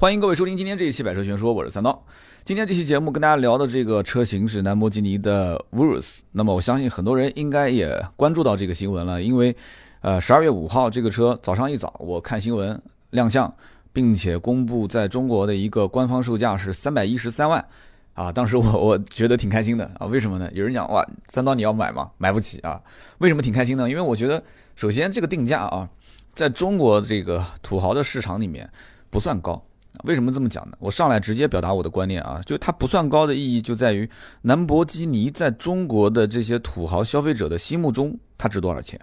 欢迎各位收听今天这一期《百车全说》，我是三刀。今天这期节目跟大家聊的这个车型是兰博基尼的 Urus。那么我相信很多人应该也关注到这个新闻了，因为，呃，十二月五号这个车早上一早我看新闻亮相，并且公布在中国的一个官方售价是三百一十三万。啊，当时我 我觉得挺开心的啊，为什么呢？有人讲哇，三刀你要买吗？买不起啊？为什么挺开心呢？因为我觉得首先这个定价啊，在中国这个土豪的市场里面不算高。为什么这么讲呢？我上来直接表达我的观念啊，就它不算高的意义就在于兰博基尼在中国的这些土豪消费者的心目中，它值多少钱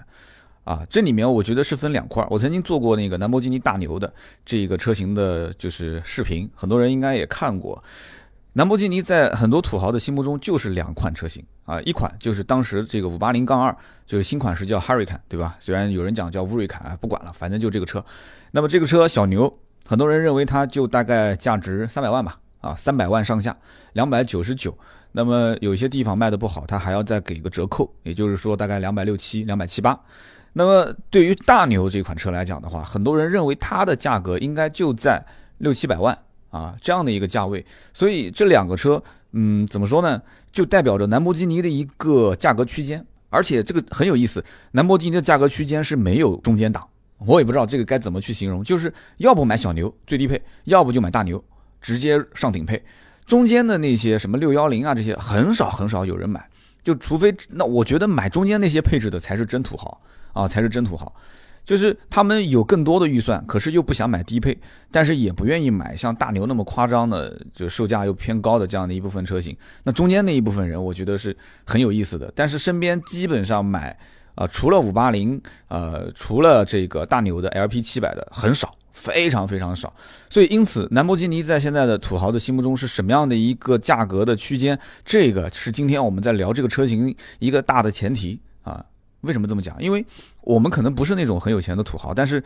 啊？这里面我觉得是分两块。我曾经做过那个兰博基尼大牛的这个车型的，就是视频，很多人应该也看过。兰博基尼在很多土豪的心目中就是两款车型啊，一款就是当时这个五八零杠二，就是新款是叫 Hurricane，对吧？虽然有人讲叫乌瑞坎啊，不管了，反正就这个车。那么这个车小牛。很多人认为它就大概价值三百万吧，啊，三百万上下，两百九十九。那么有些地方卖的不好，它还要再给个折扣，也就是说大概两百六七、两百七八。那么对于大牛这款车来讲的话，很多人认为它的价格应该就在六七百万啊这样的一个价位。所以这两个车，嗯，怎么说呢？就代表着兰博基尼的一个价格区间，而且这个很有意思，兰博基尼的价格区间是没有中间档。我也不知道这个该怎么去形容，就是要不买小牛最低配，要不就买大牛直接上顶配，中间的那些什么六幺零啊这些很少很少有人买，就除非那我觉得买中间那些配置的才是真土豪啊，才是真土豪，就是他们有更多的预算，可是又不想买低配，但是也不愿意买像大牛那么夸张的，就售价又偏高的这样的一部分车型，那中间那一部分人我觉得是很有意思的，但是身边基本上买。啊，除了五八零，呃，除了这个大牛的 LP 七百的很少，非常非常少。所以因此，兰博基尼在现在的土豪的心目中是什么样的一个价格的区间？这个是今天我们在聊这个车型一个大的前提啊。为什么这么讲？因为我们可能不是那种很有钱的土豪，但是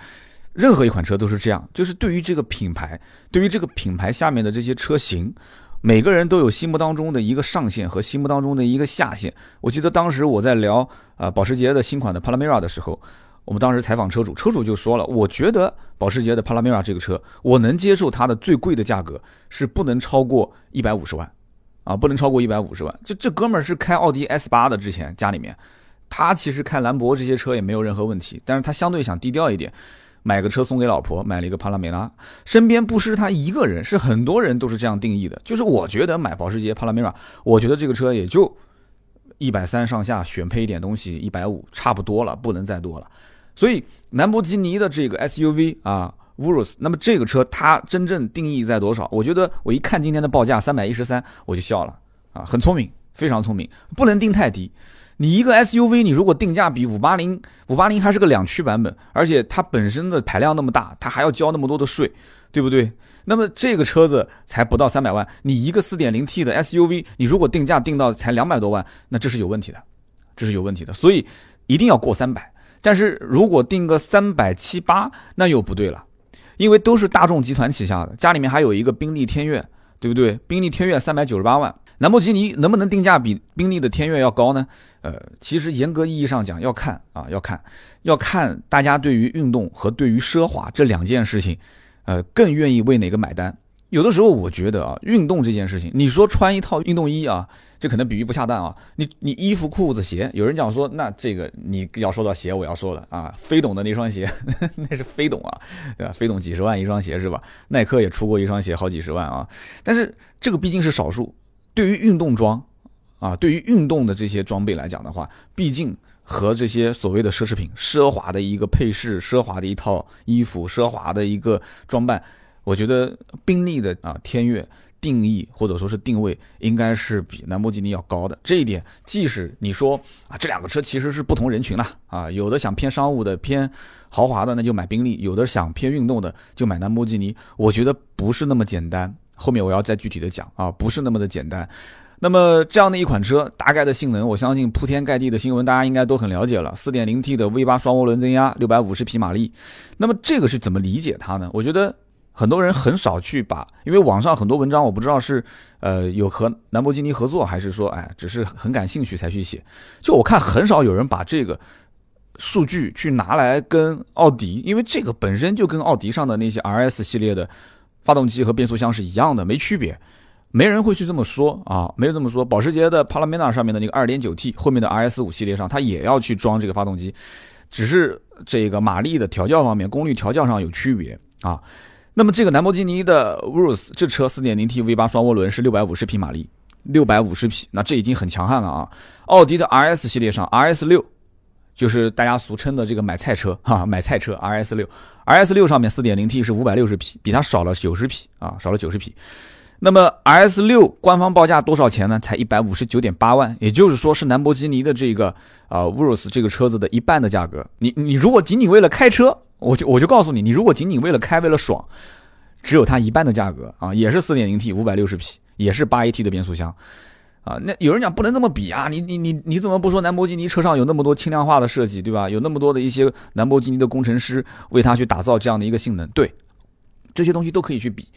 任何一款车都是这样，就是对于这个品牌，对于这个品牌下面的这些车型。每个人都有心目当中的一个上限和心目当中的一个下限。我记得当时我在聊啊保时捷的新款的 Panamera 的时候，我们当时采访车主，车主就说了，我觉得保时捷的 Panamera 这个车，我能接受它的最贵的价格是不能超过一百五十万，啊，不能超过一百五十万。就这哥们儿是开奥迪 S 八的，之前家里面，他其实开兰博这些车也没有任何问题，但是他相对想低调一点。买个车送给老婆，买了一个帕拉梅拉，身边不是他一个人，是很多人都是这样定义的。就是我觉得买保时捷帕拉梅拉，我觉得这个车也就一百三上下，选配一点东西一百五差不多了，不能再多了。所以兰博基尼的这个 SUV 啊，Urus，那么这个车它真正定义在多少？我觉得我一看今天的报价三百一十三，我就笑了啊，很聪明，非常聪明，不能定太低。你一个 SUV，你如果定价比五八零，五八零还是个两驱版本，而且它本身的排量那么大，它还要交那么多的税，对不对？那么这个车子才不到三百万，你一个四点零 T 的 SUV，你如果定价定到才两百多万，那这是有问题的，这是有问题的。所以一定要过三百。但是如果定个三百七八，那又不对了，因为都是大众集团旗下的，家里面还有一个宾利天越，对不对？宾利天越三百九十八万。兰博基尼能不能定价比宾利的天越要高呢？呃，其实严格意义上讲，要看啊，要看，要看大家对于运动和对于奢华这两件事情，呃，更愿意为哪个买单。有的时候我觉得啊，运动这件事情，你说穿一套运动衣啊，这可能比喻不恰当啊。你你衣服、裤子、鞋，有人讲说，那这个你要说到鞋，我要说了啊，飞董的那双鞋，那是飞董啊，对吧？飞董几十万一双鞋是吧？耐克也出过一双鞋，好几十万啊。但是这个毕竟是少数。对于运动装，啊，对于运动的这些装备来讲的话，毕竟和这些所谓的奢侈品、奢华的一个配饰、奢华的一套衣服、奢华的一个装扮，我觉得宾利的啊天越定义或者说是定位，应该是比兰博基尼要高的。这一点，即使你说啊这两个车其实是不同人群了啊，有的想偏商务的、偏豪华的，那就买宾利；有的想偏运动的，就买兰博基尼。我觉得不是那么简单。后面我要再具体的讲啊，不是那么的简单。那么这样的一款车，大概的性能，我相信铺天盖地的新闻大家应该都很了解了。四点零 T 的 V 八双涡轮增压六百五十匹马力。那么这个是怎么理解它呢？我觉得很多人很少去把，因为网上很多文章，我不知道是呃有和兰博基尼合作，还是说哎只是很感兴趣才去写。就我看很少有人把这个数据去拿来跟奥迪，因为这个本身就跟奥迪上的那些 RS 系列的。发动机和变速箱是一样的，没区别。没人会去这么说啊，没有这么说。保时捷的 Panamera 上面的那个 2.9T 后面的 RS5 系列上，它也要去装这个发动机，只是这个马力的调教方面，功率调教上有区别啊。那么这个兰博基尼的 Urus 这车 4.0T V8 双涡轮是650匹马力，650匹，那这已经很强悍了啊。奥迪的 RS 系列上 RS6 就是大家俗称的这个买菜车哈，买菜车 RS6 RS6，RS6 上面 4.0T 是560匹，比它少了90匹啊，少了90匹。那么 S 六官方报价多少钱呢？才一百五十九点八万，也就是说是兰博基尼的这个啊 Urus 这个车子的一半的价格。你你如果仅仅为了开车，我就我就告诉你，你如果仅仅为了开为了爽，只有它一半的价格啊，也是四点零 T 五百六十匹，也是八 AT 的变速箱啊。那有人讲不能这么比啊，你你你你怎么不说兰博基尼车上有那么多轻量化的设计，对吧？有那么多的一些兰博基尼的工程师为它去打造这样的一个性能，对，这些东西都可以去比。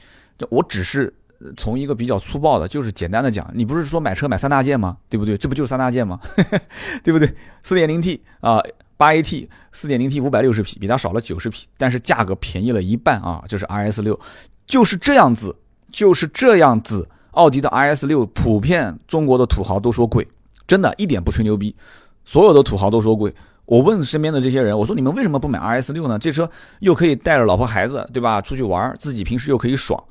我只是。从一个比较粗暴的，就是简单的讲，你不是说买车买三大件吗？对不对？这不就是三大件吗？对不对？四点零 T 啊，八 AT，四点零 T 五百六十匹，比它少了九十匹，但是价格便宜了一半啊，就是 RS 六，就是这样子，就是这样子。奥迪的 RS 六，普遍中国的土豪都说贵，真的一点不吹牛逼，所有的土豪都说贵。我问身边的这些人，我说你们为什么不买 RS 六呢？这车又可以带着老婆孩子，对吧？出去玩，自己平时又可以爽。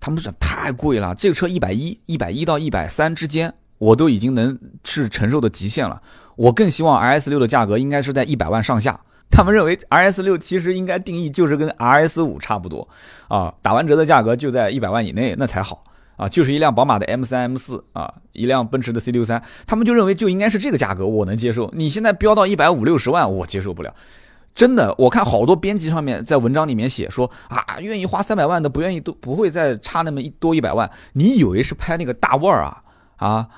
他们说太贵了，这个车一百一、一百一到一百三之间，我都已经能是承受的极限了。我更希望 RS 六的价格应该是在一百万上下。他们认为 RS 六其实应该定义就是跟 RS 五差不多啊，打完折的价格就在一百万以内，那才好啊。就是一辆宝马的 M 三、M 四啊，一辆奔驰的 C 六三，他们就认为就应该是这个价格，我能接受。你现在飙到一百五六十万，我接受不了。真的，我看好多编辑上面在文章里面写说啊，愿意花三百万的不愿意都不会再差那么一多一百万。你以为是拍那个大腕儿啊啊？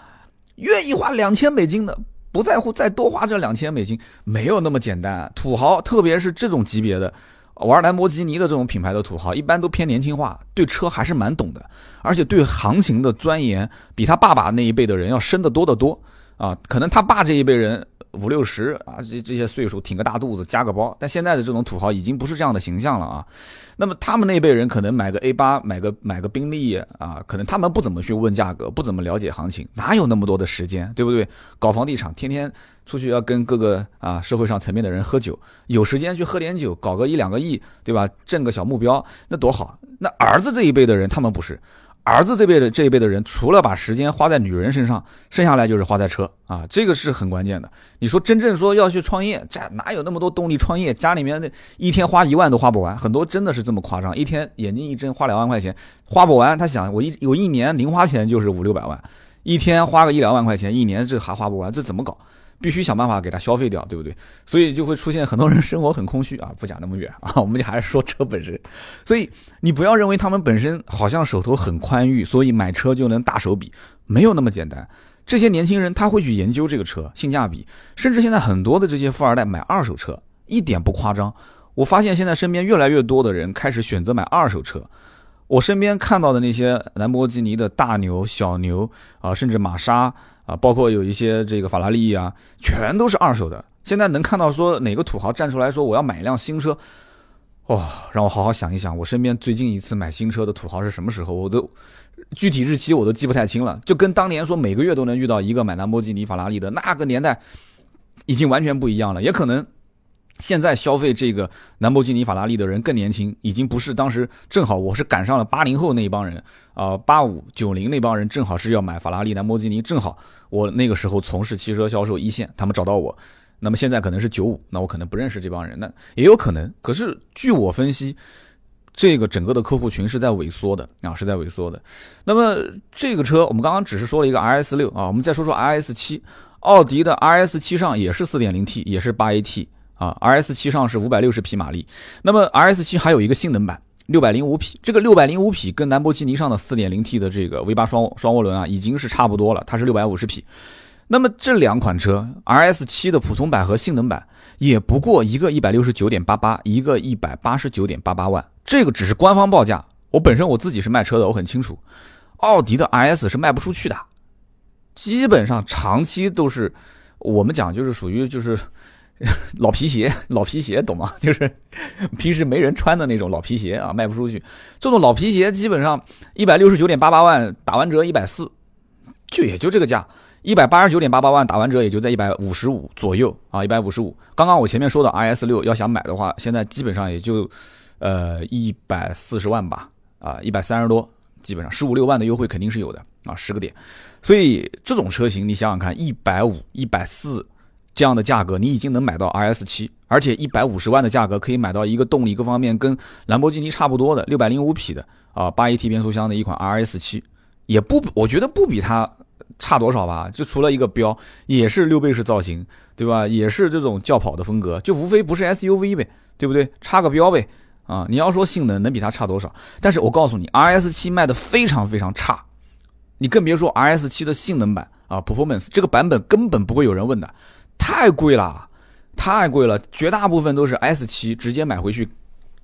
愿意花两千美金的不在乎再多花这两千美金，没有那么简单。土豪，特别是这种级别的玩兰博基尼的这种品牌的土豪，一般都偏年轻化，对车还是蛮懂的，而且对行情的钻研比他爸爸那一辈的人要深得多得多啊。可能他爸这一辈人。五六十啊，这这些岁数挺个大肚子，加个包，但现在的这种土豪已经不是这样的形象了啊。那么他们那辈人可能买个 A 八，买个买个宾利啊，可能他们不怎么去问价格，不怎么了解行情，哪有那么多的时间，对不对？搞房地产，天天出去要跟各个啊社会上层面的人喝酒，有时间去喝点酒，搞个一两个亿，对吧？挣个小目标，那多好。那儿子这一辈的人，他们不是。儿子这辈的这一辈的人，除了把时间花在女人身上，剩下来就是花在车啊，这个是很关键的。你说真正说要去创业，这哪有那么多动力创业？家里面那一天花一万都花不完，很多真的是这么夸张，一天眼睛一睁花两万块钱花不完。他想我一有一年零花钱就是五六百万，一天花个一两万块钱，一年这还花不完，这怎么搞？必须想办法给他消费掉，对不对？所以就会出现很多人生活很空虚啊。不讲那么远 啊，我们就还是说车本身。所以你不要认为他们本身好像手头很宽裕，所以买车就能大手笔，没有那么简单。这些年轻人他会去研究这个车性价比，甚至现在很多的这些富二代买二手车一点不夸张。我发现现在身边越来越多的人开始选择买二手车。我身边看到的那些兰博基尼的大牛、小牛啊，甚至玛莎。啊，包括有一些这个法拉利啊，全都是二手的。现在能看到说哪个土豪站出来说我要买一辆新车，哇，让我好好想一想，我身边最近一次买新车的土豪是什么时候？我都具体日期我都记不太清了。就跟当年说每个月都能遇到一个买兰博基尼、法拉利的那个年代，已经完全不一样了。也可能。现在消费这个兰博基尼、法拉利的人更年轻，已经不是当时正好我是赶上了八零后那一帮人啊，八五九零那帮人正好是要买法拉利、兰博基尼，正好我那个时候从事汽车销售一线，他们找到我。那么现在可能是九五，那我可能不认识这帮人，那也有可能。可是据我分析，这个整个的客户群是在萎缩的啊，是在萎缩的。那么这个车我们刚刚只是说了一个 RS 六啊，我们再说说 RS 七，奥迪的 RS 七上也是四点零 T，也是八 AT。啊，R S 七上是五百六十匹马力，那么 R S 七还有一个性能版，六百零五匹。这个六百零五匹跟兰博基尼上的四点零 T 的这个 V 八双双涡轮啊，已经是差不多了，它是六百五十匹。那么这两款车，R S 七的普通版和性能版也不过一个一百六十九点八八，一个一百八十九点八八万，这个只是官方报价。我本身我自己是卖车的，我很清楚，奥迪的 R S 是卖不出去的，基本上长期都是我们讲就是属于就是。老皮鞋，老皮鞋懂吗？就是平时没人穿的那种老皮鞋啊，卖不出去。这种老皮鞋基本上一百六十九点八八万，打完折一百四，就也就这个价。一百八十九点八八万打完折也就在一百五十五左右啊，一百五十五。刚刚我前面说的 R S 六要想买的话，现在基本上也就呃一百四十万吧，啊一百三十多，基本上十五六万的优惠肯定是有的啊，十个点。所以这种车型你想想看，一百五、一百四这样的价格，你已经能买到 R S 七，而且一百五十万的价格可以买到一个动力各方面跟兰博基尼差不多的六百零五匹的啊八 AT 变速箱的一款 R S 七，也不我觉得不比它。差多少吧？就除了一个标，也是六倍式造型，对吧？也是这种轿跑的风格，就无非不是 SUV 呗，对不对？差个标呗，啊！你要说性能能比它差多少？但是我告诉你，RS 七卖的非常非常差，你更别说 RS 七的性能版啊，Performance 这个版本根本不会有人问的，太贵了，太贵了，绝大部分都是 S 七直接买回去，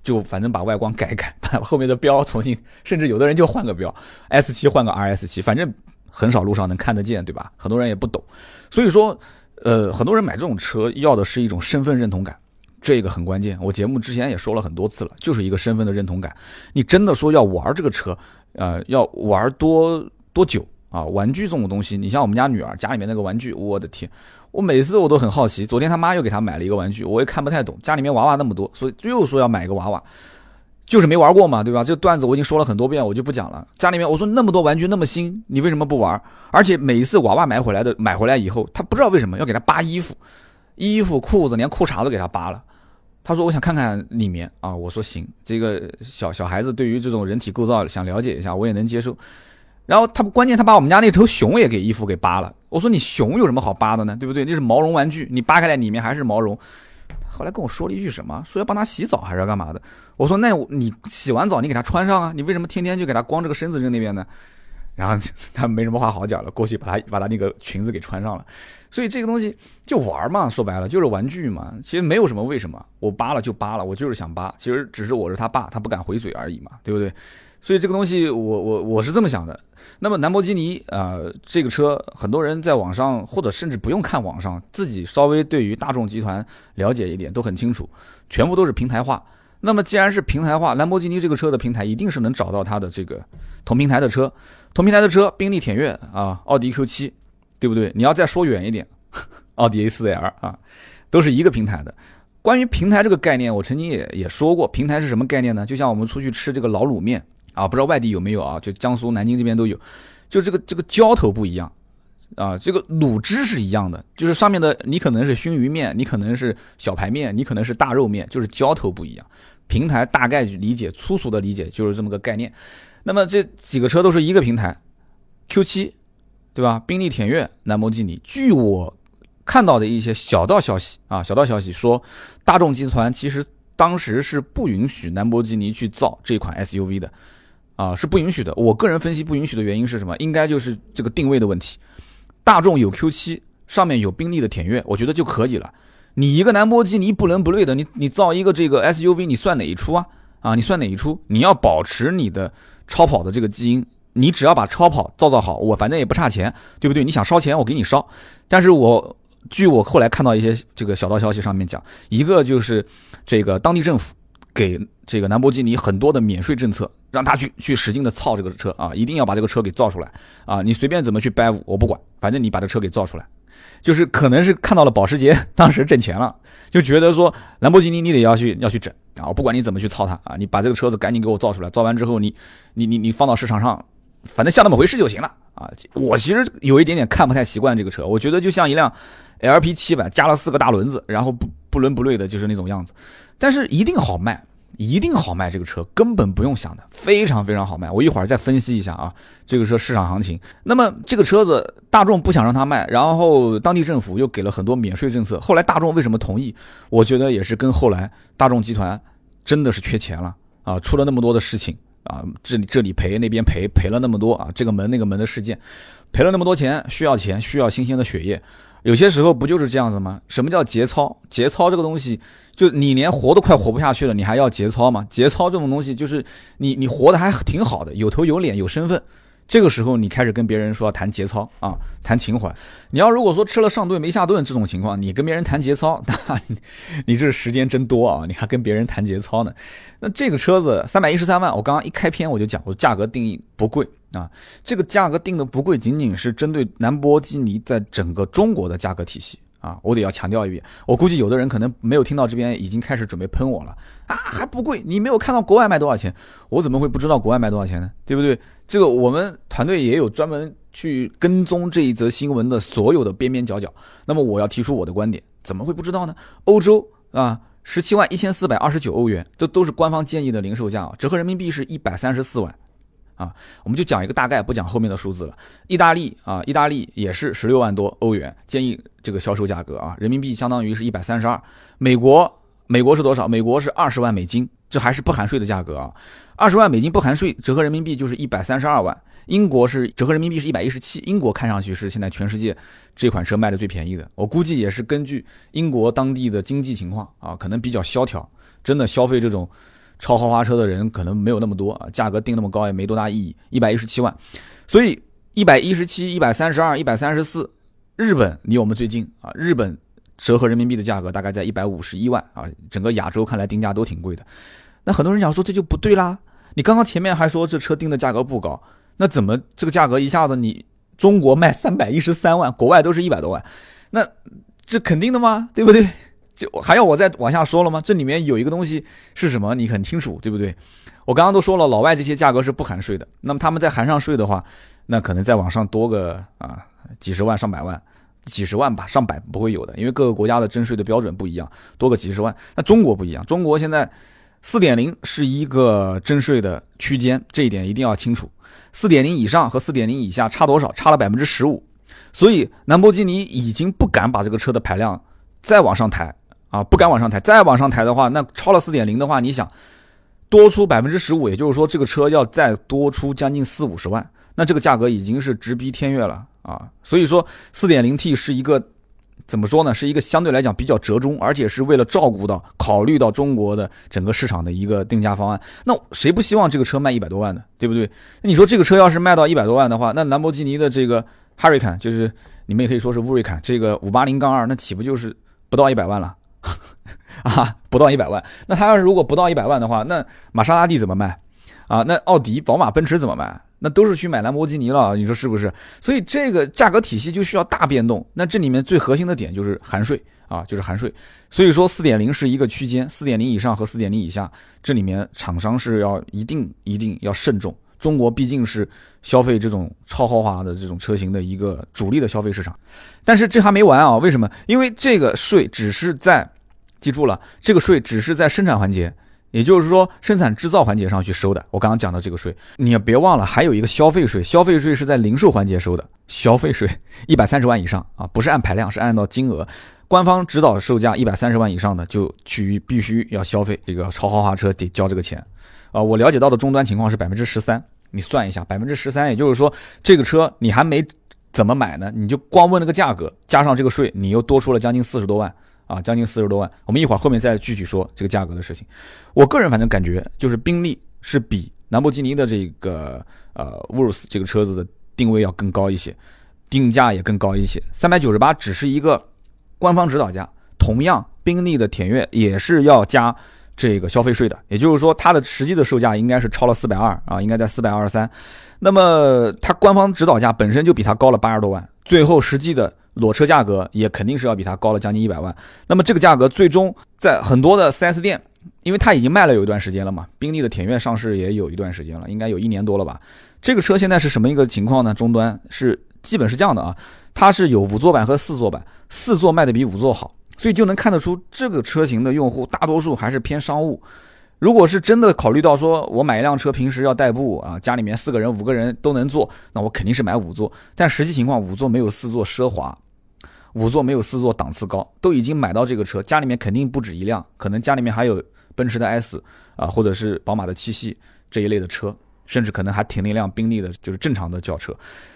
就反正把外观改改，把后面的标重新，甚至有的人就换个标，S 七换个 RS 七，反正。很少路上能看得见，对吧？很多人也不懂，所以说，呃，很多人买这种车要的是一种身份认同感，这个很关键。我节目之前也说了很多次了，就是一个身份的认同感。你真的说要玩这个车，呃，要玩多多久啊？玩具这种东西，你像我们家女儿家里面那个玩具，我的天，我每次我都很好奇。昨天他妈又给她买了一个玩具，我也看不太懂。家里面娃娃那么多，所以又说要买一个娃娃。就是没玩过嘛，对吧？这个段子我已经说了很多遍，我就不讲了。家里面我说那么多玩具那么新，你为什么不玩？而且每一次娃娃买回来的，买回来以后，他不知道为什么要给他扒衣服，衣服、裤子，连裤衩都给他扒了。他说我想看看里面啊，我说行，这个小小孩子对于这种人体构造想了解一下，我也能接受。然后他不关键他把我们家那头熊也给衣服给扒了。我说你熊有什么好扒的呢？对不对？那是毛绒玩具，你扒开来里面还是毛绒。后来跟我说了一句什么？说要帮他洗澡还是要干嘛的？我说那你洗完澡你给他穿上啊，你为什么天天就给他光着个身子扔那边呢？然后他没什么话好讲了，过去把他把他那个裙子给穿上了。所以这个东西就玩嘛，说白了就是玩具嘛，其实没有什么为什么，我扒了就扒了，我就是想扒，其实只是我是他爸，他不敢回嘴而已嘛，对不对？所以这个东西我我我是这么想的。那么兰博基尼啊，这个车很多人在网上或者甚至不用看网上，自己稍微对于大众集团了解一点都很清楚，全部都是平台化。那么既然是平台化，兰博基尼这个车的平台一定是能找到它的这个同平台的车，同平台的车，宾利田悦啊，奥迪 Q7，对不对？你要再说远一点，奥迪 A4L 啊，都是一个平台的。关于平台这个概念，我曾经也也说过，平台是什么概念呢？就像我们出去吃这个老卤面啊，不知道外地有没有啊？就江苏南京这边都有，就这个这个浇头不一样。啊，这个卤汁是一样的，就是上面的你可能是熏鱼面，你可能是小排面，你可能是大肉面，就是浇头不一样。平台大概理解粗俗的理解就是这么个概念。那么这几个车都是一个平台，Q7，对吧？宾利田悦、兰博基尼。据我看到的一些小道消息啊，小道消息说，大众集团其实当时是不允许兰博基尼去造这款 SUV 的，啊，是不允许的。我个人分析不允许的原因是什么？应该就是这个定位的问题。大众有 Q7，上面有宾利的田悦，我觉得就可以了。你一个兰博基尼不伦不类的，你你造一个这个 SUV，你算哪一出啊？啊，你算哪一出？你要保持你的超跑的这个基因，你只要把超跑造造好，我反正也不差钱，对不对？你想烧钱，我给你烧。但是我据我后来看到一些这个小道消息上面讲，一个就是这个当地政府。给这个兰博基尼很多的免税政策，让他去去使劲的造这个车啊，一定要把这个车给造出来啊！你随便怎么去掰我不管，反正你把这车给造出来。就是可能是看到了保时捷当时挣钱了，就觉得说兰博基尼你得要去要去整啊！我不管你怎么去操它啊，你把这个车子赶紧给我造出来，造完之后你你你你放到市场上，反正像那么回事就行了啊！我其实有一点点看不太习惯这个车，我觉得就像一辆 LP 七百加了四个大轮子，然后不不伦不类的，就是那种样子。但是一定好卖，一定好卖，这个车根本不用想的，非常非常好卖。我一会儿再分析一下啊，这个车市场行情。那么这个车子大众不想让它卖，然后当地政府又给了很多免税政策。后来大众为什么同意？我觉得也是跟后来大众集团真的是缺钱了啊，出了那么多的事情啊，这里这里赔那边赔赔了那么多啊，这个门那个门的事件，赔了那么多钱，需要钱，需要新鲜的血液。有些时候不就是这样子吗？什么叫节操？节操这个东西，就你连活都快活不下去了，你还要节操吗？节操这种东西，就是你你活得还挺好的，有头有脸有身份，这个时候你开始跟别人说要谈节操啊，谈情怀。你要如果说吃了上顿没下顿这种情况，你跟别人谈节操，那你这时间真多啊，你还跟别人谈节操呢？那这个车子三百一十三万，我刚刚一开篇我就讲，我价格定义不贵啊，这个价格定的不贵，仅仅是针对兰博基尼在整个中国的价格体系。啊，我得要强调一遍，我估计有的人可能没有听到这边，已经开始准备喷我了啊，还不贵，你没有看到国外卖多少钱，我怎么会不知道国外卖多少钱呢？对不对？这个我们团队也有专门去跟踪这一则新闻的所有的边边角角。那么我要提出我的观点，怎么会不知道呢？欧洲啊，十七万一千四百二十九欧元，这都是官方建议的零售价啊，折合人民币是一百三十四万。啊，我们就讲一个大概，不讲后面的数字了。意大利啊，意大利也是十六万多欧元，建议这个销售价格啊，人民币相当于是一百三十二。美国，美国是多少？美国是二十万美金，这还是不含税的价格啊。二十万美金不含税，折合人民币就是一百三十二万。英国是折合人民币是一百一十七，英国看上去是现在全世界这款车卖的最便宜的。我估计也是根据英国当地的经济情况啊，可能比较萧条，真的消费这种。超豪华车的人可能没有那么多啊，价格定那么高也没多大意义，一百一十七万，所以一百一十七、一百三十二、一百三十四，日本离我们最近啊，日本折合人民币的价格大概在一百五十一万啊，整个亚洲看来定价都挺贵的。那很多人讲说这就不对啦，你刚刚前面还说这车定的价格不高，那怎么这个价格一下子你中国卖三百一十三万，国外都是一百多万，那这肯定的吗？对不对？就还要我再往下说了吗？这里面有一个东西是什么？你很清楚，对不对？我刚刚都说了，老外这些价格是不含税的。那么他们再含上税的话，那可能再往上多个啊几十万、上百万、几十万吧，上百不会有的，因为各个国家的征税的标准不一样，多个几十万。那中国不一样，中国现在四点零是一个征税的区间，这一点一定要清楚。四点零以上和四点零以下差多少？差了百分之十五。所以兰博基尼已经不敢把这个车的排量再往上抬。啊，不敢往上抬，再往上抬的话，那超了四点零的话，你想多出百分之十五，也就是说这个车要再多出将近四五十万，那这个价格已经是直逼天越了啊！所以说四点零 T 是一个怎么说呢？是一个相对来讲比较折中，而且是为了照顾到、考虑到中国的整个市场的一个定价方案。那谁不希望这个车卖一百多万呢？对不对？那你说这个车要是卖到一百多万的话，那兰博基尼的这个 Huracan 就是你们也可以说是乌瑞坎这个五八零杠二，那岂不就是不到一百万了？啊，不到一百万。那他要是如果不到一百万的话，那玛莎拉蒂怎么卖？啊，那奥迪、宝马、奔驰怎么卖？那都是去买兰博基尼了，你说是不是？所以这个价格体系就需要大变动。那这里面最核心的点就是含税啊，就是含税。所以说四点零是一个区间，四点零以上和四点零以下，这里面厂商是要一定一定要慎重。中国毕竟是消费这种超豪华的这种车型的一个主力的消费市场，但是这还没完啊！为什么？因为这个税只是在，记住了，这个税只是在生产环节，也就是说生产制造环节上去收的。我刚刚讲的这个税，你也别忘了，还有一个消费税，消费税是在零售环节收的。消费税 一百三十万以上啊，不是按排量，是按照金额。官方指导售价一百三十万以上的，就去必须要消费这个超豪华车得交这个钱。啊，我了解到的终端情况是百分之十三。你算一下，百分之十三，也就是说，这个车你还没怎么买呢，你就光问了个价格，加上这个税，你又多出了将近四十多万啊，将近四十多万。我们一会儿后面再具体说这个价格的事情。我个人反正感觉，就是宾利是比兰博基尼的这个呃 Urus 这个车子的定位要更高一些，定价也更高一些。三百九十八只是一个官方指导价，同样宾利的田悦也是要加。这个消费税的，也就是说，它的实际的售价应该是超了四百二啊，应该在四百二十三。那么它官方指导价本身就比它高了八十多万，最后实际的裸车价格也肯定是要比它高了将近一百万。那么这个价格最终在很多的 4S 店，因为它已经卖了有一段时间了嘛，宾利的田悦上市也有一段时间了，应该有一年多了吧。这个车现在是什么一个情况呢？终端是基本是这样的啊，它是有五座版和四座版，四座卖的比五座好。所以就能看得出，这个车型的用户大多数还是偏商务。如果是真的考虑到说我买一辆车平时要代步啊，家里面四个人、五个人都能坐，那我肯定是买五座。但实际情况，五座没有四座奢华，五座没有四座档次高。都已经买到这个车，家里面肯定不止一辆，可能家里面还有奔驰的 S 啊，或者是宝马的七系这一类的车，甚至可能还停了一辆宾利的，就是正常的轿车。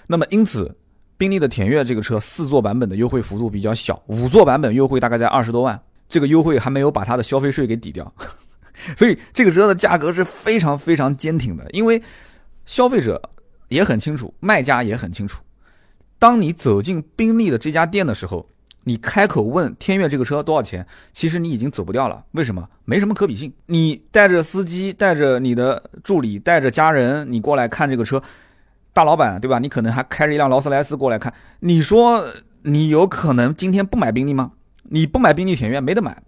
那么因此。宾利的田悦这个车四座版本的优惠幅度比较小，五座版本优惠大概在二十多万，这个优惠还没有把它的消费税给抵掉，所以这个车的价格是非常非常坚挺的。因为消费者也很清楚，卖家也很清楚。当你走进宾利的这家店的时候，你开口问天悦这个车多少钱，其实你已经走不掉了。为什么？没什么可比性。你带着司机，带着你的助理，带着家人，你过来看这个车，大老板对吧？你可能还开着一辆劳斯莱斯过来看。你说你有可能今天不买宾利吗？你不买宾利田悦没得买。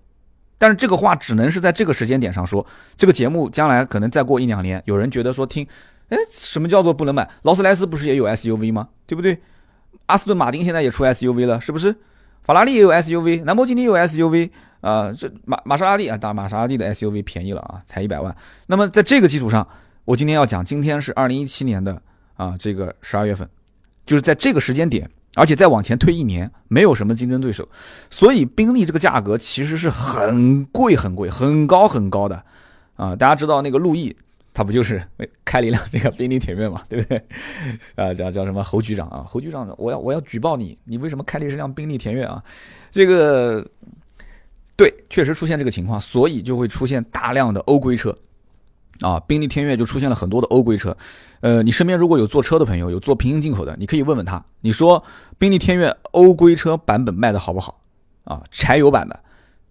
但是这个话只能是在这个时间点上说。这个节目将来可能再过一两年，有人觉得说听，哎，什么叫做不能买？劳斯莱斯不是也有 SUV 吗？对不对？阿斯顿马丁现在也出 SUV 了，是不是？法拉利也有 SUV，兰博基尼有 SUV，啊，这玛玛莎拉蒂啊，打玛莎拉蒂的 SUV 便宜了啊，才一百万。那么在这个基础上，我今天要讲，今天是二零一七年的啊，这个十二月份，就是在这个时间点。而且再往前推一年，没有什么竞争对手，所以宾利这个价格其实是很贵、很贵、很高、很高的，啊，大家知道那个路易，他不就是开了一辆这个宾利田悦嘛，对不对？啊，叫叫什么侯局长啊？侯局长，我要我要举报你，你为什么开的是辆宾利田悦啊？这个，对，确实出现这个情况，所以就会出现大量的欧规车。啊，宾利天越就出现了很多的欧规车，呃，你身边如果有坐车的朋友，有做平行进口的，你可以问问他，你说宾利天越欧规车版本卖的好不好？啊，柴油版的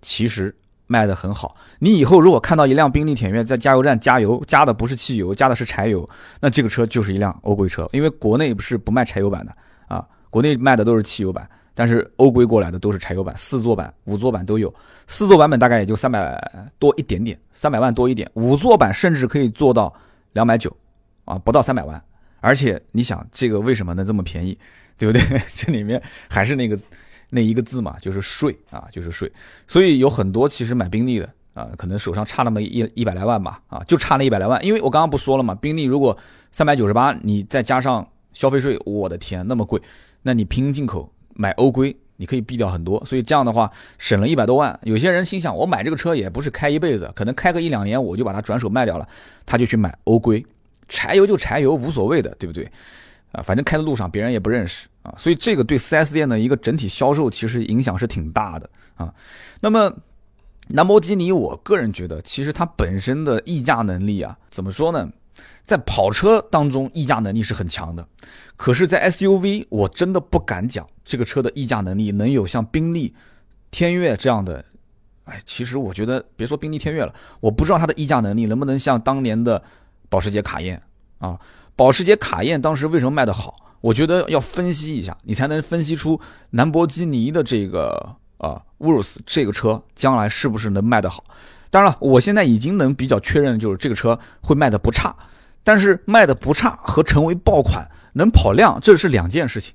其实卖的很好。你以后如果看到一辆宾利天越在加油站加油，加的不是汽油，加的是柴油，那这个车就是一辆欧规车，因为国内不是不卖柴油版的啊，国内卖的都是汽油版。但是欧规过来的都是柴油版，四座版、五座版都有。四座版本大概也就三百多一点点，三百万多一点。五座版甚至可以做到两百九，啊，不到三百万。而且你想，这个为什么能这么便宜，对不对？这里面还是那个那一个字嘛，就是税啊，就是税。所以有很多其实买宾利的啊，可能手上差那么一一百来万吧，啊，就差那一百来万。因为我刚刚不说了嘛，宾利如果三百九十八，你再加上消费税，我的天，那么贵，那你平行进口。买欧规，你可以避掉很多，所以这样的话省了一百多万。有些人心想，我买这个车也不是开一辈子，可能开个一两年我就把它转手卖掉了，他就去买欧规，柴油就柴油，无所谓的，对不对？啊，反正开的路上别人也不认识啊，所以这个对 4S 店的一个整体销售其实影响是挺大的啊。那么兰博基尼，我个人觉得其实它本身的溢价能力啊，怎么说呢？在跑车当中，溢价能力是很强的，可是，在 SUV，我真的不敢讲这个车的溢价能力能有像宾利、天越这样的。哎，其实我觉得，别说宾利、天越了，我不知道它的溢价能力能不能像当年的保时捷卡宴啊。保时捷卡宴当时为什么卖得好？我觉得要分析一下，你才能分析出兰博基尼的这个啊乌鲁斯这个车将来是不是能卖得好。当然了，我现在已经能比较确认，就是这个车会卖得不差。但是卖的不差和成为爆款能跑量，这是两件事情。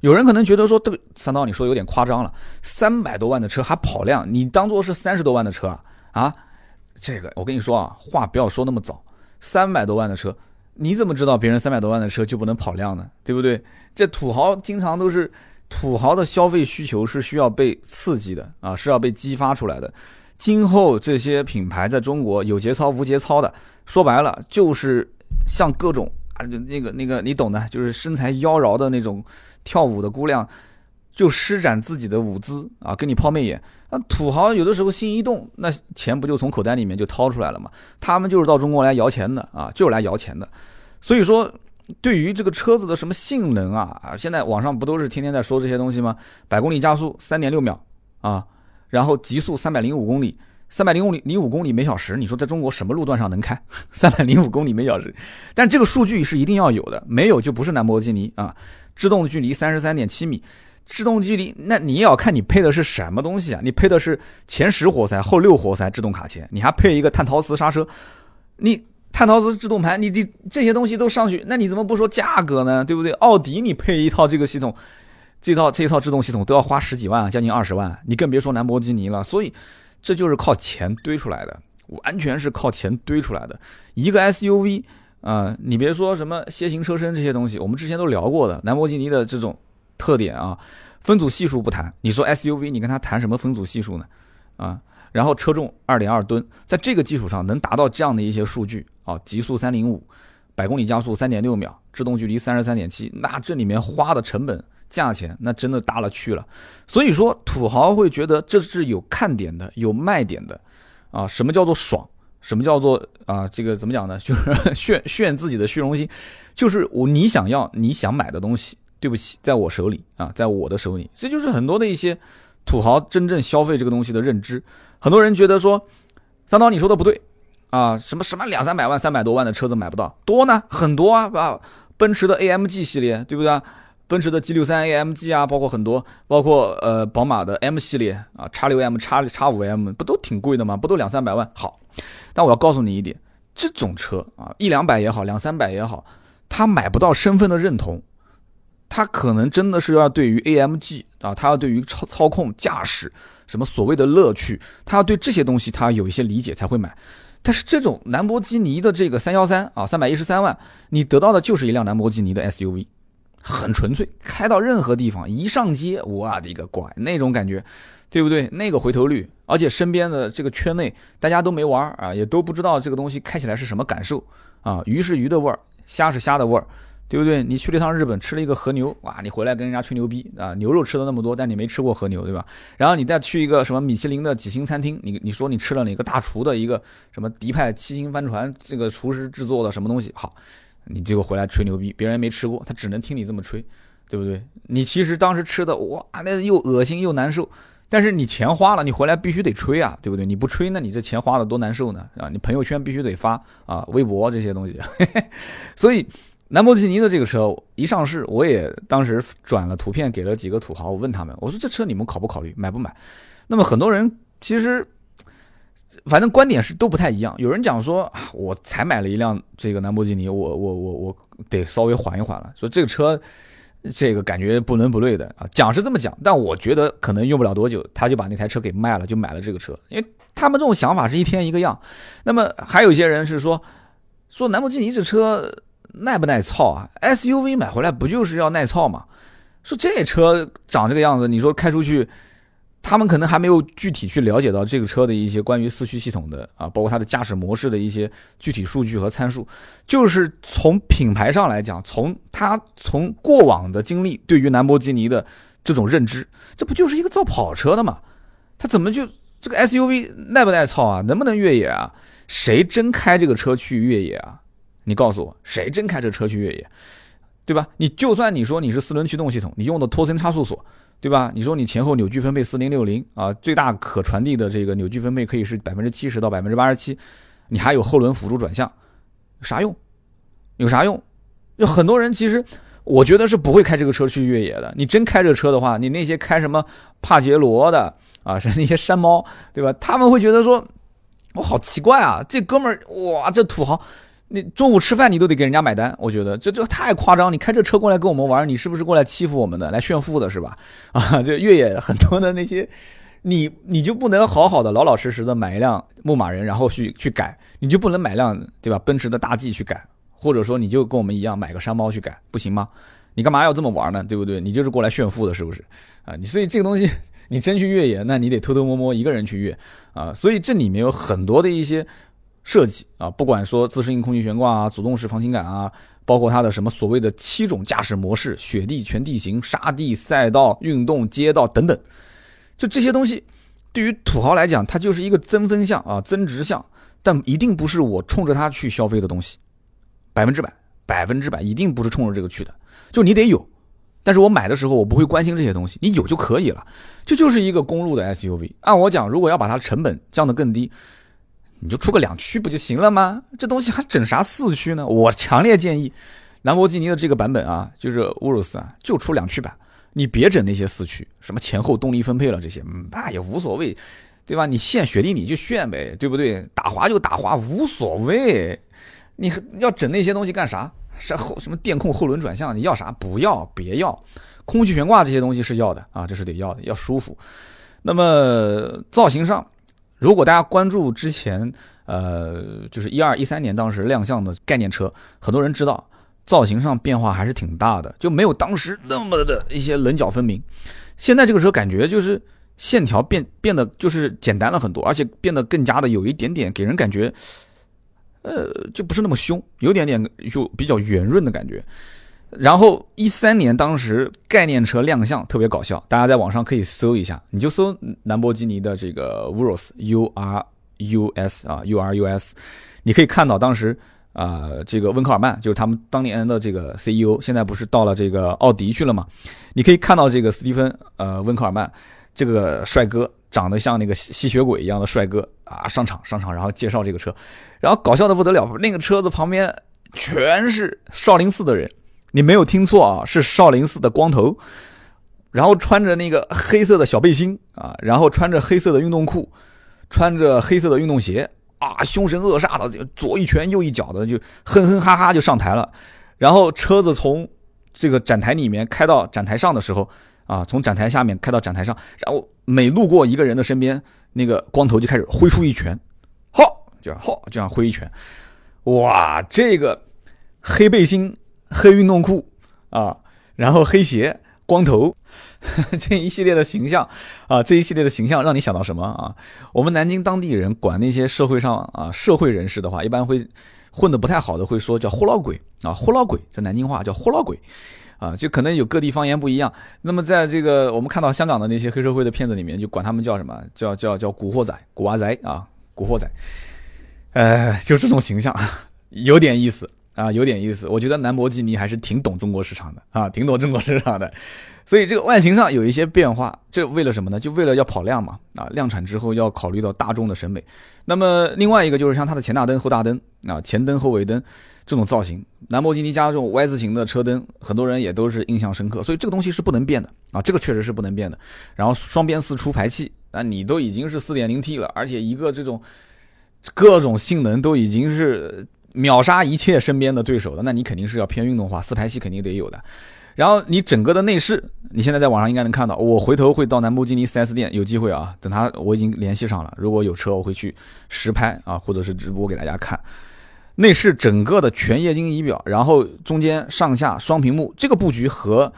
有人可能觉得说，这个三刀你说有点夸张了，三百多万的车还跑量，你当做是三十多万的车啊？啊，这个我跟你说啊，话不要说那么早。三百多万的车，你怎么知道别人三百多万的车就不能跑量呢？对不对？这土豪经常都是土豪的消费需求是需要被刺激的啊，是要被激发出来的。今后这些品牌在中国有节操无节操的，说白了就是。像各种啊，那个那个，你懂的，就是身材妖娆的那种跳舞的姑娘，就施展自己的舞姿啊，跟你抛媚眼。那土豪有的时候心一动，那钱不就从口袋里面就掏出来了吗？他们就是到中国来摇钱的啊，就是来摇钱的。所以说，对于这个车子的什么性能啊啊，现在网上不都是天天在说这些东西吗？百公里加速三点六秒啊，然后极速三百零五公里。三百零公里零五公里每小时，你说在中国什么路段上能开 三百零五公里每小时？但这个数据是一定要有的，没有就不是兰博基尼啊。制动距离三十三点七米，制动距离那你也要看你配的是什么东西啊？你配的是前十活塞后六活塞制动卡钳，你还配一个碳陶瓷刹车，你碳陶瓷制动盘，你这这些东西都上去，那你怎么不说价格呢？对不对？奥迪你配一套这个系统，这套这套制动系统都要花十几万，将近二十万，你更别说兰博基尼了。所以。这就是靠钱堆出来的，完全是靠钱堆出来的。一个 SUV 啊，你别说什么楔形车身这些东西，我们之前都聊过的。兰博基尼的这种特点啊，分组系数不谈，你说 SUV，你跟他谈什么分组系数呢？啊，然后车重二点二吨，在这个基础上能达到这样的一些数据啊，极速三零五，百公里加速三点六秒，制动距离三十三点七，那这里面花的成本。价钱那真的大了去了，所以说土豪会觉得这是有看点的、有卖点的，啊，什么叫做爽？什么叫做啊？这个怎么讲呢？就是 炫炫自己的虚荣心，就是我你想要你想买的东西，对不起，在我手里啊，在我的手里。这就是很多的一些土豪真正消费这个东西的认知。很多人觉得说，三刀你说的不对啊，什么什么两三百万、三百多万的车子买不到，多呢，很多啊，啊，奔驰的 AMG 系列，对不对？奔驰的 G 六三 AMG 啊，包括很多，包括呃宝马的 M 系列啊，叉六 M、叉叉五 M 不都挺贵的吗？不都两三百万？好，但我要告诉你一点，这种车啊，一两百也好，两三百也好，它买不到身份的认同，它可能真的是要对于 AMG 啊，它要对于操操控、驾驶什么所谓的乐趣，它要对这些东西它有一些理解才会买。但是这种兰博基尼的这个三幺三啊，三百一十三万，你得到的就是一辆兰博基尼的 SUV。很纯粹，开到任何地方，一上街，我的个乖，那种感觉，对不对？那个回头率，而且身边的这个圈内大家都没玩啊，也都不知道这个东西开起来是什么感受啊。鱼是鱼的味儿，虾是虾的味儿，对不对？你去了一趟日本，吃了一个和牛，哇，你回来跟人家吹牛逼啊，牛肉吃了那么多，但你没吃过和牛，对吧？然后你再去一个什么米其林的几星餐厅，你你说你吃了哪个大厨的一个什么迪派七星帆船这个厨师制作的什么东西好？你结果回来吹牛逼，别人没吃过，他只能听你这么吹，对不对？你其实当时吃的哇，那又恶心又难受，但是你钱花了，你回来必须得吹啊，对不对？你不吹，那你这钱花了多难受呢？啊，你朋友圈必须得发啊，微博这些东西。所以兰博基尼的这个车一上市，我也当时转了图片给了几个土豪，我问他们，我说这车你们考不考虑买不买？那么很多人其实。反正观点是都不太一样。有人讲说，我才买了一辆这个兰博基尼，我我我我得稍微缓一缓了。说这个车，这个感觉不伦不类的啊。讲是这么讲，但我觉得可能用不了多久，他就把那台车给卖了，就买了这个车。因为他们这种想法是一天一个样。那么还有一些人是说，说兰博基尼这车耐不耐操啊？SUV 买回来不就是要耐操吗？说这车长这个样子，你说开出去。他们可能还没有具体去了解到这个车的一些关于四驱系统的啊，包括它的驾驶模式的一些具体数据和参数。就是从品牌上来讲，从它从过往的经历对于兰博基尼的这种认知，这不就是一个造跑车的吗？它怎么就这个 SUV 耐不耐操啊？能不能越野啊？谁真开这个车去越野啊？你告诉我，谁真开着车去越野？对吧？你就算你说你是四轮驱动系统，你用的托森差速锁。对吧？你说你前后扭矩分配四零六零啊，最大可传递的这个扭矩分配可以是百分之七十到百分之八十七，你还有后轮辅助转向，啥用？有啥用？有很多人其实我觉得是不会开这个车去越野的。你真开着车的话，你那些开什么帕杰罗的啊，是那些山猫，对吧？他们会觉得说，我好奇怪啊，这哥们儿哇，这土豪。你中午吃饭你都得给人家买单，我觉得这这太夸张。你开这车过来跟我们玩，你是不是过来欺负我们的，来炫富的是吧？啊，这越野很多的那些，你你就不能好好的老老实实的买一辆牧马人，然后去去改，你就不能买辆对吧奔驰的大 G 去改，或者说你就跟我们一样买个山猫去改，不行吗？你干嘛要这么玩呢？对不对？你就是过来炫富的，是不是？啊，你所以这个东西你真去越野，那你得偷偷摸摸一个人去越啊。所以这里面有很多的一些。设计啊，不管说自适应空气悬挂啊、主动式防倾杆啊，包括它的什么所谓的七种驾驶模式，雪地全地形、沙地赛道、运动街道等等，就这些东西，对于土豪来讲，它就是一个增分项啊、增值项，但一定不是我冲着它去消费的东西，百分之百、百分之百一定不是冲着这个去的，就你得有，但是我买的时候我不会关心这些东西，你有就可以了，这就是一个公路的 SUV。按我讲，如果要把它成本降得更低。你就出个两驱不就行了吗？这东西还整啥四驱呢？我强烈建议，兰博基尼的这个版本啊，就是乌鲁斯啊，就出两驱版，你别整那些四驱，什么前后动力分配了这些，那也无所谓，对吧？你炫雪地你就炫呗，对不对？打滑就打滑，无所谓。你要整那些东西干啥？什后什么电控后轮转向，你要啥？不要，别要。空气悬挂这些东西是要的啊，这是得要的，要舒服。那么造型上。如果大家关注之前，呃，就是一二一三年当时亮相的概念车，很多人知道造型上变化还是挺大的，就没有当时那么的一些棱角分明。现在这个车感觉就是线条变变得就是简单了很多，而且变得更加的有一点点给人感觉，呃，就不是那么凶，有点点就比较圆润的感觉。然后一三年当时概念车亮相特别搞笑，大家在网上可以搜一下，你就搜兰博基尼的这个 Urus U R U S 啊，U R U S，你可以看到当时啊，这个温克尔曼就是他们当年的这个 CEO，现在不是到了这个奥迪去了嘛？你可以看到这个斯蒂芬呃温克尔曼这个帅哥，长得像那个吸血鬼一样的帅哥啊，上场上场，然后介绍这个车，然后搞笑的不得了，那个车子旁边全是少林寺的人，你没有听错啊，是少林寺的光头。然后穿着那个黑色的小背心啊，然后穿着黑色的运动裤，穿着黑色的运动鞋啊，凶神恶煞的左一拳右一脚的就哼哼哈哈就上台了。然后车子从这个展台里面开到展台上的时候啊，从展台下面开到展台上，然后每路过一个人的身边，那个光头就开始挥出一拳，好，这样好，这样挥一拳，哇，这个黑背心、黑运动裤啊，然后黑鞋。光头，这一系列的形象啊，这一系列的形象让你想到什么啊？我们南京当地人管那些社会上啊社会人士的话，一般会混得不太好的，会说叫“豁老鬼”啊，“豁老鬼”这南京话叫“豁老鬼”，啊，就可能有各地方言不一样。那么在这个我们看到香港的那些黑社会的片子里面，就管他们叫什么？叫叫叫“古惑仔”“古惑仔”啊，“古惑仔”，呃，就这种形象，有点意思。啊，有点意思。我觉得兰博基尼还是挺懂中国市场的啊，挺懂中国市场的。所以这个外形上有一些变化，这为了什么呢？就为了要跑量嘛。啊，量产之后要考虑到大众的审美。那么另外一个就是像它的前大灯、后大灯啊，前灯后尾灯这种造型，兰博基尼加这种 Y 字形的车灯，很多人也都是印象深刻。所以这个东西是不能变的啊，这个确实是不能变的。然后双边四出排气，啊，你都已经是 4.0T 了，而且一个这种各种性能都已经是。秒杀一切身边的对手的，那你肯定是要偏运动化，四排气肯定得有的。然后你整个的内饰，你现在在网上应该能看到。我回头会到兰博基尼 4S 店，有机会啊，等他我已经联系上了，如果有车我会去实拍啊，或者是直播给大家看。内饰整个的全液晶仪表，然后中间上下双屏幕，这个布局和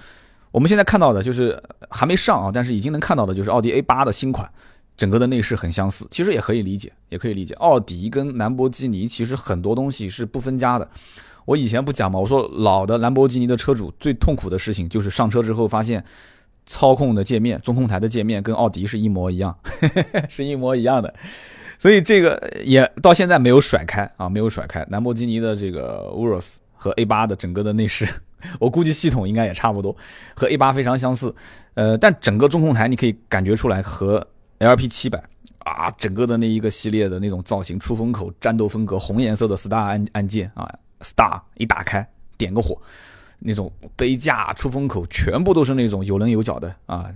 我们现在看到的就是还没上啊，但是已经能看到的就是奥迪 A8 的新款。整个的内饰很相似，其实也可以理解，也可以理解。奥迪跟兰博基尼其实很多东西是不分家的。我以前不讲嘛，我说老的兰博基尼的车主最痛苦的事情就是上车之后发现操控的界面、中控台的界面跟奥迪是一模一样，是一模一样的。所以这个也到现在没有甩开啊，没有甩开。兰博基尼的这个 Urus 和 A8 的整个的内饰，我估计系统应该也差不多，和 A8 非常相似。呃，但整个中控台你可以感觉出来和 LP 七百啊，整个的那一个系列的那种造型，出风口战斗风格，红颜色的 Star 按按键啊，Star 一打开点个火，那种杯架、出风口全部都是那种有棱有角的啊，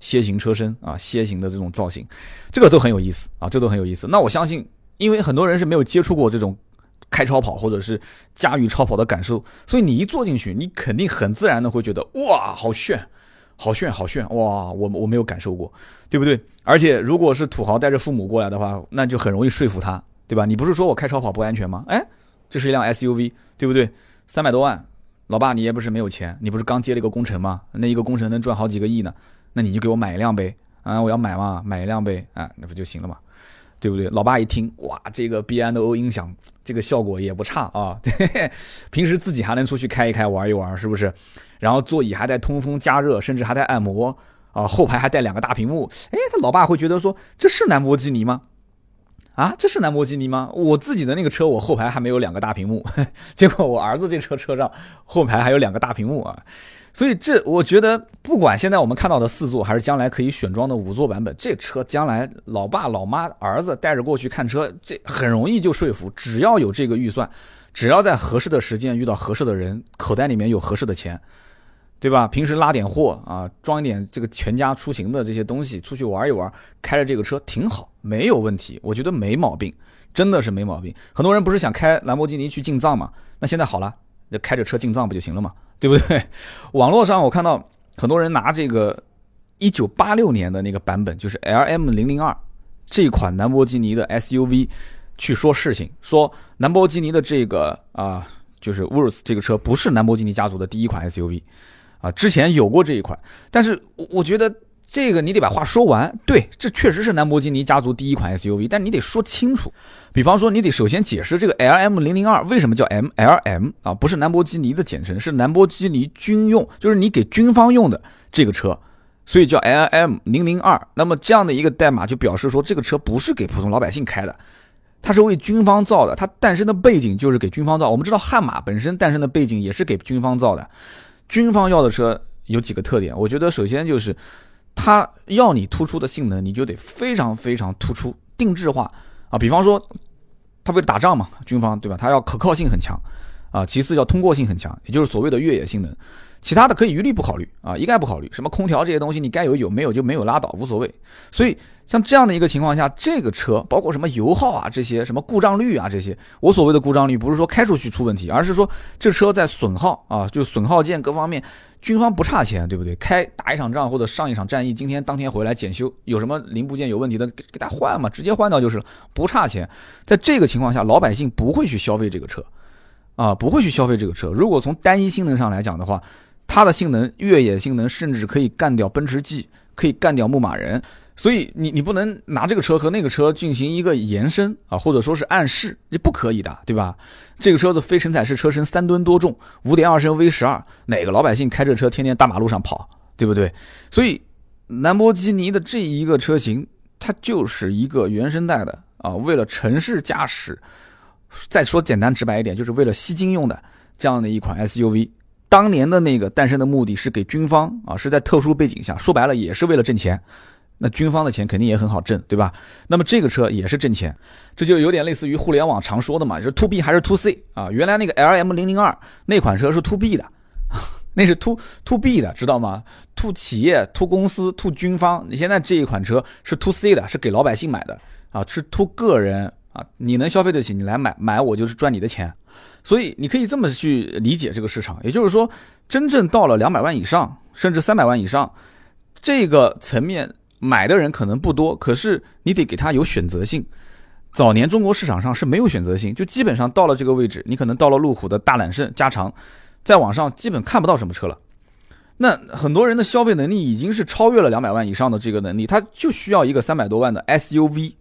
楔形车身啊，楔形的这种造型，这个都很有意思啊，这都很有意思。那我相信，因为很多人是没有接触过这种开超跑或者是驾驭超跑的感受，所以你一坐进去，你肯定很自然的会觉得哇，好炫。好炫，好炫哇！我我没有感受过，对不对？而且如果是土豪带着父母过来的话，那就很容易说服他，对吧？你不是说我开超跑不安全吗？哎，这是一辆 SUV，对不对？三百多万，老爸你也不是没有钱，你不是刚接了一个工程吗？那一个工程能赚好几个亿呢，那你就给我买一辆呗，啊，我要买嘛，买一辆呗，啊，那不就行了嘛，对不对？老爸一听，哇，这个 B N O 音响，这个效果也不差啊，平时自己还能出去开一开，玩一玩，是不是？然后座椅还带通风加热，甚至还带按摩啊！后排还带两个大屏幕。哎，他老爸会觉得说，这是兰博基尼吗？啊，这是兰博基尼吗？我自己的那个车，我后排还没有两个大屏幕，结果我儿子这车车上后排还有两个大屏幕啊！所以这我觉得，不管现在我们看到的四座，还是将来可以选装的五座版本，这车将来老爸老妈儿子带着过去看车，这很容易就说服。只要有这个预算，只要在合适的时间遇到合适的人，口袋里面有合适的钱。对吧？平时拉点货啊，装一点这个全家出行的这些东西，出去玩一玩，开着这个车挺好，没有问题，我觉得没毛病，真的是没毛病。很多人不是想开兰博基尼去进藏嘛？那现在好了，就开着车进藏不就行了嘛？对不对？网络上我看到很多人拿这个一九八六年的那个版本，就是 L M 零零二这款兰博基尼的 S U V 去说事情，说兰博基尼的这个啊，就是 Urus 这个车不是兰博基尼家族的第一款 S U V。啊，之前有过这一款，但是我我觉得这个你得把话说完。对，这确实是兰博基尼家族第一款 SUV，但你得说清楚。比方说，你得首先解释这个 LM 零零二为什么叫 MLM 啊，不是兰博基尼的简称，是兰博基尼军用，就是你给军方用的这个车所以叫 L M 零零二。那么这样的一个代码就表示说，这个车不是给普通老百姓开的，它是为军方造的。它诞生的背景就是给军方造。我们知道悍马本身诞生的背景也是给军方造的。军方要的车有几个特点，我觉得首先就是它要你突出的性能，你就得非常非常突出，定制化啊。比方说，他为了打仗嘛，军方对吧？他要可靠性很强。啊，其次要通过性很强，也就是所谓的越野性能，其他的可以一律不考虑啊，一概不考虑。什么空调这些东西，你该有有，没有就没有拉倒，无所谓。所以像这样的一个情况下，这个车包括什么油耗啊，这些什么故障率啊，这些，我所谓的故障率不是说开出去出问题，而是说这车在损耗啊，就损耗件各方面，军方不差钱，对不对？开打一场仗或者上一场战役，今天当天回来检修，有什么零部件有问题的，给给他换嘛，直接换掉就是了，不差钱。在这个情况下，老百姓不会去消费这个车。啊，不会去消费这个车。如果从单一性能上来讲的话，它的性能、越野性能甚至可以干掉奔驰 G，可以干掉牧马人。所以你你不能拿这个车和那个车进行一个延伸啊，或者说是暗示，你不可以的，对吧？这个车子非承载式车身，三吨多重，五点二升 V 十二，哪个老百姓开这车天天大马路上跑，对不对？所以兰博基尼的这一个车型，它就是一个原生态的啊，为了城市驾驶。再说简单直白一点，就是为了吸金用的这样的一款 SUV。当年的那个诞生的目的是给军方啊，是在特殊背景下，说白了也是为了挣钱。那军方的钱肯定也很好挣，对吧？那么这个车也是挣钱，这就有点类似于互联网常说的嘛，是 To B 还是 To C 啊？原来那个 LM 零零二那款车是 To B 的，那是 To To B 的，知道吗？To 企业、To 公司、To 军方。你现在这一款车是 To C 的，是给老百姓买的啊，是 To 个人。啊，你能消费得起，你来买买，我就是赚你的钱，所以你可以这么去理解这个市场。也就是说，真正到了两百万以上，甚至三百万以上，这个层面买的人可能不多，可是你得给他有选择性。早年中国市场上是没有选择性，就基本上到了这个位置，你可能到了路虎的大揽胜、加长，再往上基本看不到什么车了。那很多人的消费能力已经是超越了两百万以上的这个能力，他就需要一个三百多万的 SUV，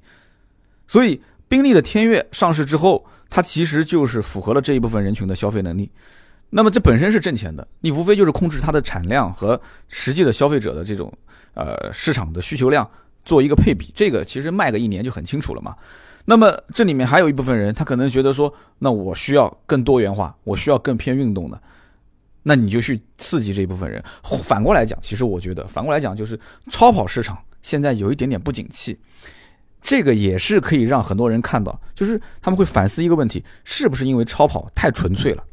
所以。宾利的天越上市之后，它其实就是符合了这一部分人群的消费能力。那么这本身是挣钱的，你无非就是控制它的产量和实际的消费者的这种呃市场的需求量做一个配比，这个其实卖个一年就很清楚了嘛。那么这里面还有一部分人，他可能觉得说，那我需要更多元化，我需要更偏运动的，那你就去刺激这一部分人。反过来讲，其实我觉得反过来讲就是超跑市场现在有一点点不景气。这个也是可以让很多人看到，就是他们会反思一个问题：是不是因为超跑太纯粹了，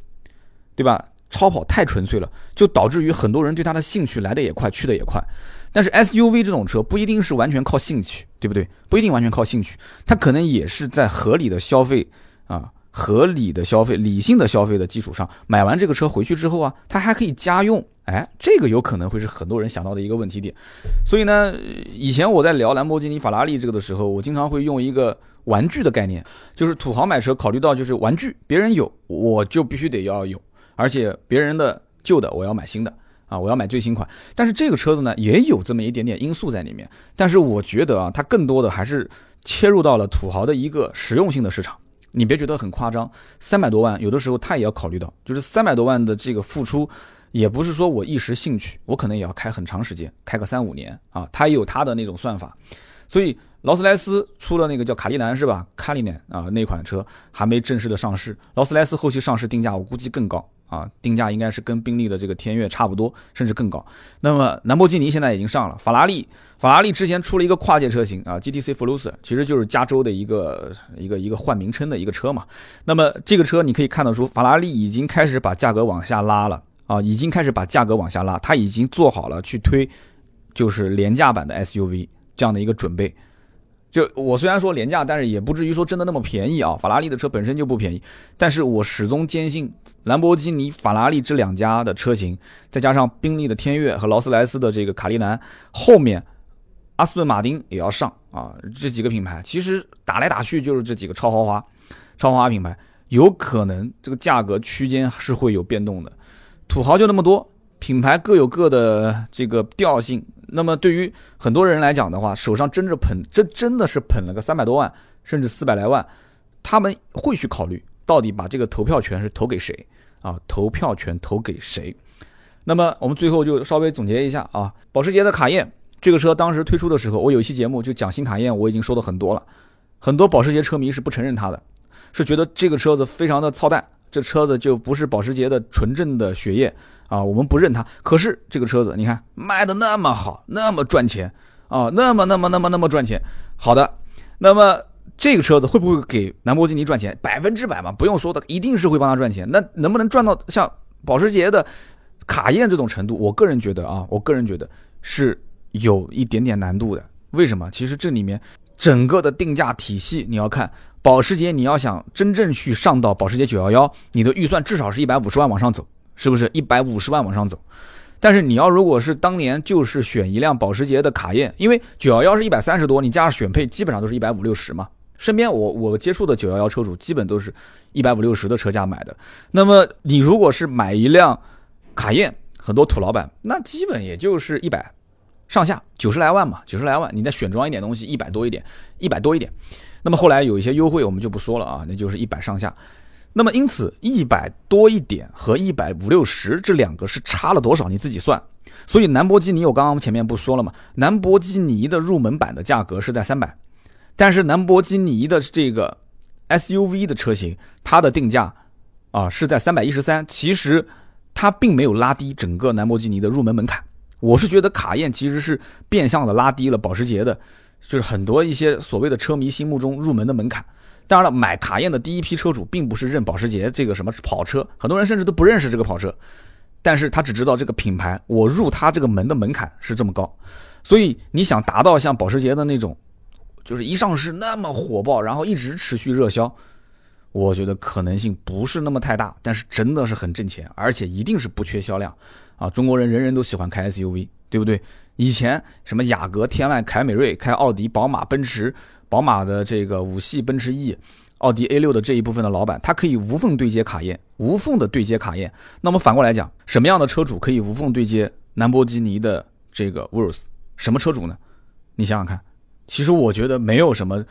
对吧？超跑太纯粹了，就导致于很多人对它的兴趣来的也快，去的也快。但是 SUV 这种车不一定是完全靠兴趣，对不对？不一定完全靠兴趣，它可能也是在合理的消费啊。合理的消费、理性的消费的基础上，买完这个车回去之后啊，它还可以家用，哎，这个有可能会是很多人想到的一个问题点。所以呢，以前我在聊兰博基尼、法拉利这个的时候，我经常会用一个玩具的概念，就是土豪买车考虑到就是玩具，别人有我就必须得要有，而且别人的旧的我要买新的啊，我要买最新款。但是这个车子呢，也有这么一点点因素在里面。但是我觉得啊，它更多的还是切入到了土豪的一个实用性的市场。你别觉得很夸张，三百多万，有的时候他也要考虑到，就是三百多万的这个付出，也不是说我一时兴趣，我可能也要开很长时间，开个三五年啊，他也有他的那种算法。所以劳斯莱斯出了那个叫卡利兰是吧？卡利南啊，那款车还没正式的上市，劳斯莱斯后期上市定价我估计更高。啊，定价应该是跟宾利的这个天越差不多，甚至更高。那么兰博基尼现在已经上了，法拉利，法拉利之前出了一个跨界车型啊，GTC f l u s 其实就是加州的一个一个一个换名称的一个车嘛。那么这个车你可以看得出，法拉利已经开始把价格往下拉了啊，已经开始把价格往下拉，它已经做好了去推就是廉价版的 SUV 这样的一个准备。就我虽然说廉价，但是也不至于说真的那么便宜啊。法拉利的车本身就不便宜，但是我始终坚信兰博基尼、法拉利这两家的车型，再加上宾利的天悦和劳斯莱斯的这个卡利南，后面阿斯顿马丁也要上啊。这几个品牌其实打来打去就是这几个超豪华、超豪华品牌，有可能这个价格区间是会有变动的。土豪就那么多，品牌各有各的这个调性。那么对于很多人来讲的话，手上真着捧，这真的是捧了个三百多万，甚至四百来万，他们会去考虑到底把这个投票权是投给谁啊？投票权投给谁？那么我们最后就稍微总结一下啊，保时捷的卡宴这个车当时推出的时候，我有一期节目就讲新卡宴，我已经说的很多了，很多保时捷车迷是不承认它的，是觉得这个车子非常的操蛋，这车子就不是保时捷的纯正的血液啊，我们不认它。可是这个车子你看卖的那么好，那么赚钱啊，那么那么那么那么赚钱，好的，那么。这个车子会不会给兰博基尼赚钱？百分之百嘛，不用说的，一定是会帮他赚钱。那能不能赚到像保时捷的卡宴这种程度？我个人觉得啊，我个人觉得是有一点点难度的。为什么？其实这里面整个的定价体系，你要看保时捷，你要想真正去上到保时捷911，你的预算至少是一百五十万往上走，是不是？一百五十万往上走。但是你要如果是当年就是选一辆保时捷的卡宴，因为911是一百三十多，你加上选配，基本上都是一百五六十嘛。身边我我接触的九幺幺车主基本都是一百五六十的车价买的。那么你如果是买一辆卡宴，很多土老板那基本也就是一百上下，九十来万嘛，九十来万，你再选装一点东西，一百多一点，一百多一点。那么后来有一些优惠，我们就不说了啊，那就是一百上下。那么因此一百多一点和一百五六十这两个是差了多少？你自己算。所以兰博基尼我刚刚前面不说了吗？兰博基尼的入门版的价格是在三百。但是兰博基尼的这个 SUV 的车型，它的定价啊是在三百一十三，其实它并没有拉低整个兰博基尼的入门门槛。我是觉得卡宴其实是变相的拉低了保时捷的，就是很多一些所谓的车迷心目中入门的门槛。当然了，买卡宴的第一批车主并不是认保时捷这个什么跑车，很多人甚至都不认识这个跑车，但是他只知道这个品牌，我入他这个门的门槛是这么高，所以你想达到像保时捷的那种。就是一上市那么火爆，然后一直持续热销，我觉得可能性不是那么太大，但是真的是很挣钱，而且一定是不缺销量啊！中国人人人都喜欢开 SUV，对不对？以前什么雅阁、天籁、凯美瑞、开奥迪、宝马、奔驰、宝马的这个五系、奔驰 E、奥迪 A 六的这一部分的老板，他可以无缝对接卡宴，无缝的对接卡宴。那么反过来讲，什么样的车主可以无缝对接兰博基尼的这个 Urus？什么车主呢？你想想看。其实我觉得没有什么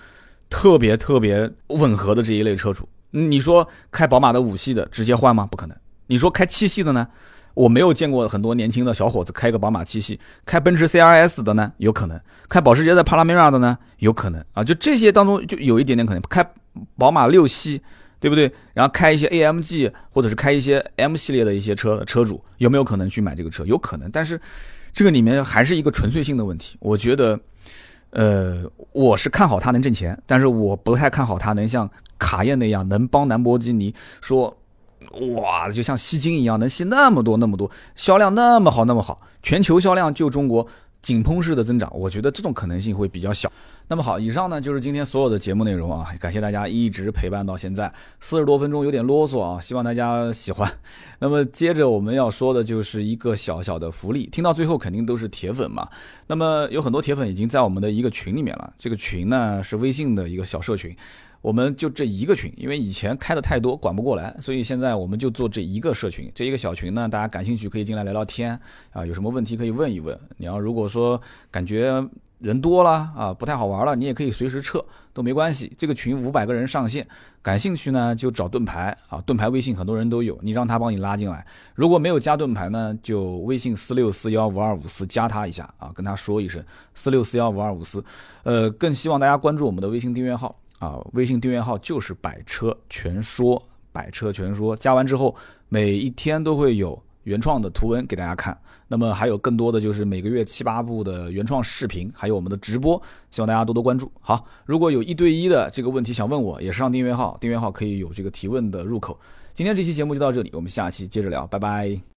特别特别吻合的这一类车主。你说开宝马的五系的直接换吗？不可能。你说开七系的呢？我没有见过很多年轻的小伙子开个宝马七系。开奔驰 CRS 的呢？有可能。开保时捷的帕拉梅拉的呢？有可能啊。就这些当中就有一点点可能。开宝马六系，对不对？然后开一些 AMG 或者是开一些 M 系列的一些车的车主有没有可能去买这个车？有可能。但是这个里面还是一个纯粹性的问题。我觉得。呃，我是看好它能挣钱，但是我不太看好它能像卡宴那样能帮兰博基尼说，哇，就像吸金一样能吸那么多那么多，销量那么好那么好，全球销量就中国。井喷式的增长，我觉得这种可能性会比较小。那么好，以上呢就是今天所有的节目内容啊，感谢大家一直陪伴到现在，四十多分钟有点啰嗦啊，希望大家喜欢。那么接着我们要说的就是一个小小的福利，听到最后肯定都是铁粉嘛。那么有很多铁粉已经在我们的一个群里面了，这个群呢是微信的一个小社群。我们就这一个群，因为以前开的太多管不过来，所以现在我们就做这一个社群。这一个小群呢，大家感兴趣可以进来聊聊天啊，有什么问题可以问一问。你要如果说感觉人多了啊，不太好玩了，你也可以随时撤，都没关系。这个群五百个人上限，感兴趣呢就找盾牌啊，盾牌微信很多人都有，你让他帮你拉进来。如果没有加盾牌呢，就微信四六四幺五二五四加他一下啊，跟他说一声四六四幺五二五四。呃，更希望大家关注我们的微信订阅号。啊，微信订阅号就是“百车全说”，百车全说加完之后，每一天都会有原创的图文给大家看。那么还有更多的就是每个月七八部的原创视频，还有我们的直播，希望大家多多关注。好，如果有一对一的这个问题想问我，也是上订阅号，订阅号可以有这个提问的入口。今天这期节目就到这里，我们下期接着聊，拜拜。